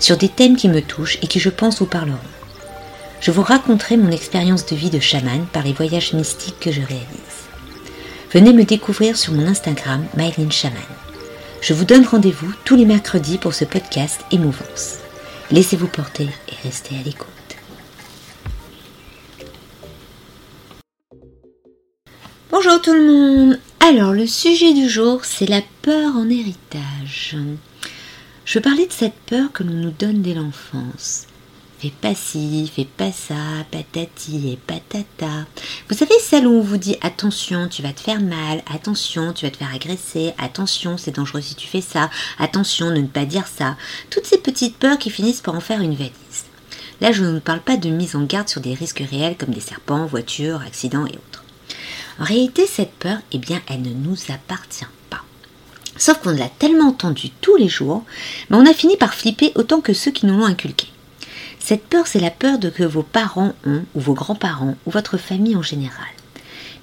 sur des thèmes qui me touchent et qui je pense vous parleront. Je vous raconterai mon expérience de vie de chaman par les voyages mystiques que je réalise. Venez me découvrir sur mon Instagram Mylene Chaman. Je vous donne rendez-vous tous les mercredis pour ce podcast Émouvance. Laissez-vous porter et restez à l'écoute. Bonjour tout le monde Alors le sujet du jour c'est la peur en héritage. Je parler de cette peur que l'on nous donne dès l'enfance. Fais pas ci, fais pas ça, patati et patata. Vous savez celle où on vous dit attention, tu vas te faire mal, attention, tu vas te faire agresser, attention, c'est dangereux si tu fais ça, attention, ne pas dire ça. Toutes ces petites peurs qui finissent par en faire une valise. Là, je ne parle pas de mise en garde sur des risques réels comme des serpents, voitures, accidents et autres. En réalité, cette peur, eh bien, elle ne nous appartient. Sauf qu'on l'a tellement entendu tous les jours, mais on a fini par flipper autant que ceux qui nous l'ont inculqué. Cette peur, c'est la peur que vos parents ont, ou vos grands-parents, ou votre famille en général.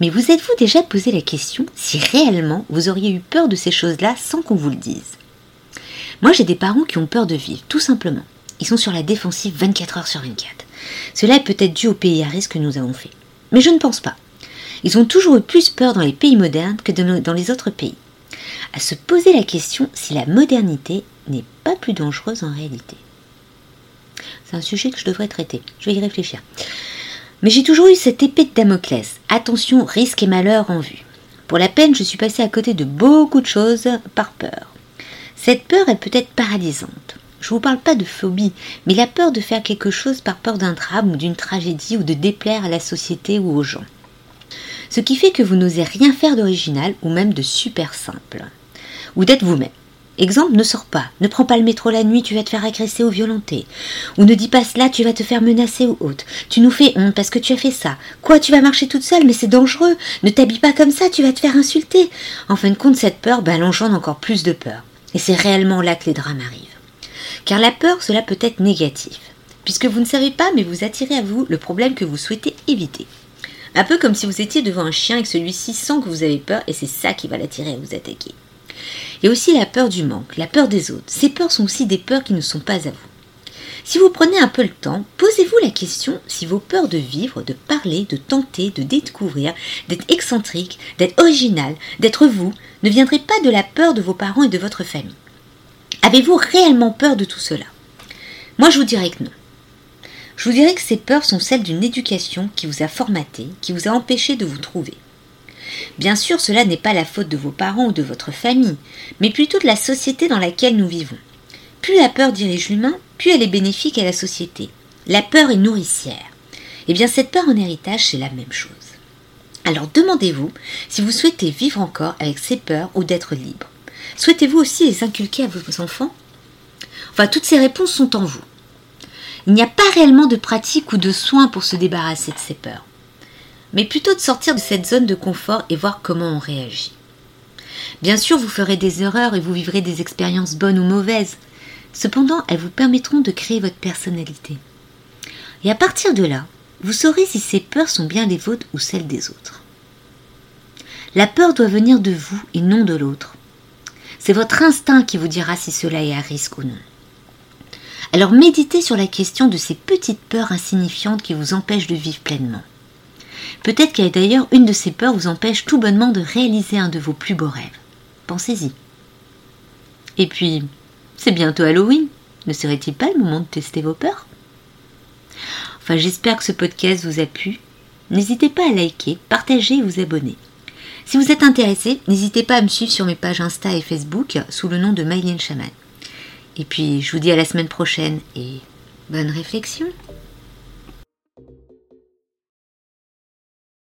Mais vous êtes-vous déjà posé la question si réellement vous auriez eu peur de ces choses-là sans qu'on vous le dise? Moi, j'ai des parents qui ont peur de vivre, tout simplement. Ils sont sur la défensive 24 heures sur 24. Cela est peut-être dû au pays à risque que nous avons fait. Mais je ne pense pas. Ils ont toujours eu plus peur dans les pays modernes que dans les autres pays à se poser la question si la modernité n'est pas plus dangereuse en réalité. C'est un sujet que je devrais traiter, je vais y réfléchir. Mais j'ai toujours eu cette épée de Damoclès. Attention, risque et malheur en vue. Pour la peine, je suis passée à côté de beaucoup de choses par peur. Cette peur est peut-être paralysante. Je ne vous parle pas de phobie, mais la peur de faire quelque chose par peur d'un drame ou d'une tragédie ou de déplaire à la société ou aux gens ce qui fait que vous n'osez rien faire d'original ou même de super simple. Ou d'être vous-même. Exemple, ne sors pas, ne prends pas le métro la nuit, tu vas te faire agresser ou violenter. Ou ne dis pas cela, tu vas te faire menacer ou autre. Tu nous fais honte parce que tu as fait ça. Quoi, tu vas marcher toute seule, mais c'est dangereux. Ne t'habille pas comme ça, tu vas te faire insulter. En fin de compte, cette peur, ben, elle engendre encore plus de peur. Et c'est réellement là que les drames arrivent. Car la peur, cela peut être négatif. Puisque vous ne savez pas, mais vous attirez à vous le problème que vous souhaitez éviter. Un peu comme si vous étiez devant un chien et que celui-ci sent que vous avez peur et c'est ça qui va l'attirer à vous attaquer. Il y a aussi la peur du manque, la peur des autres. Ces peurs sont aussi des peurs qui ne sont pas à vous. Si vous prenez un peu le temps, posez-vous la question si vos peurs de vivre, de parler, de tenter, de découvrir, d'être excentrique, d'être original, d'être vous, ne viendraient pas de la peur de vos parents et de votre famille. Avez-vous réellement peur de tout cela? Moi je vous dirais que non. Je vous dirais que ces peurs sont celles d'une éducation qui vous a formaté, qui vous a empêché de vous trouver. Bien sûr, cela n'est pas la faute de vos parents ou de votre famille, mais plutôt de la société dans laquelle nous vivons. Plus la peur dirige l'humain, plus elle est bénéfique à la société. La peur est nourricière. Eh bien cette peur en héritage, c'est la même chose. Alors demandez-vous si vous souhaitez vivre encore avec ces peurs ou d'être libre. Souhaitez-vous aussi les inculquer à vos enfants? Enfin, toutes ces réponses sont en vous. Il n'y a pas réellement de pratique ou de soins pour se débarrasser de ces peurs, mais plutôt de sortir de cette zone de confort et voir comment on réagit. Bien sûr, vous ferez des erreurs et vous vivrez des expériences bonnes ou mauvaises. Cependant, elles vous permettront de créer votre personnalité. Et à partir de là, vous saurez si ces peurs sont bien les vôtres ou celles des autres. La peur doit venir de vous et non de l'autre. C'est votre instinct qui vous dira si cela est à risque ou non. Alors méditez sur la question de ces petites peurs insignifiantes qui vous empêchent de vivre pleinement. Peut-être qu'elle d'ailleurs une de ces peurs vous empêche tout bonnement de réaliser un de vos plus beaux rêves. Pensez-y. Et puis, c'est bientôt Halloween. Ne serait-il pas le moment de tester vos peurs? Enfin, j'espère que ce podcast vous a plu. N'hésitez pas à liker, partager et vous abonner. Si vous êtes intéressé, n'hésitez pas à me suivre sur mes pages Insta et Facebook sous le nom de Mylène Chaman. Et puis, je vous dis à la semaine prochaine et bonne réflexion.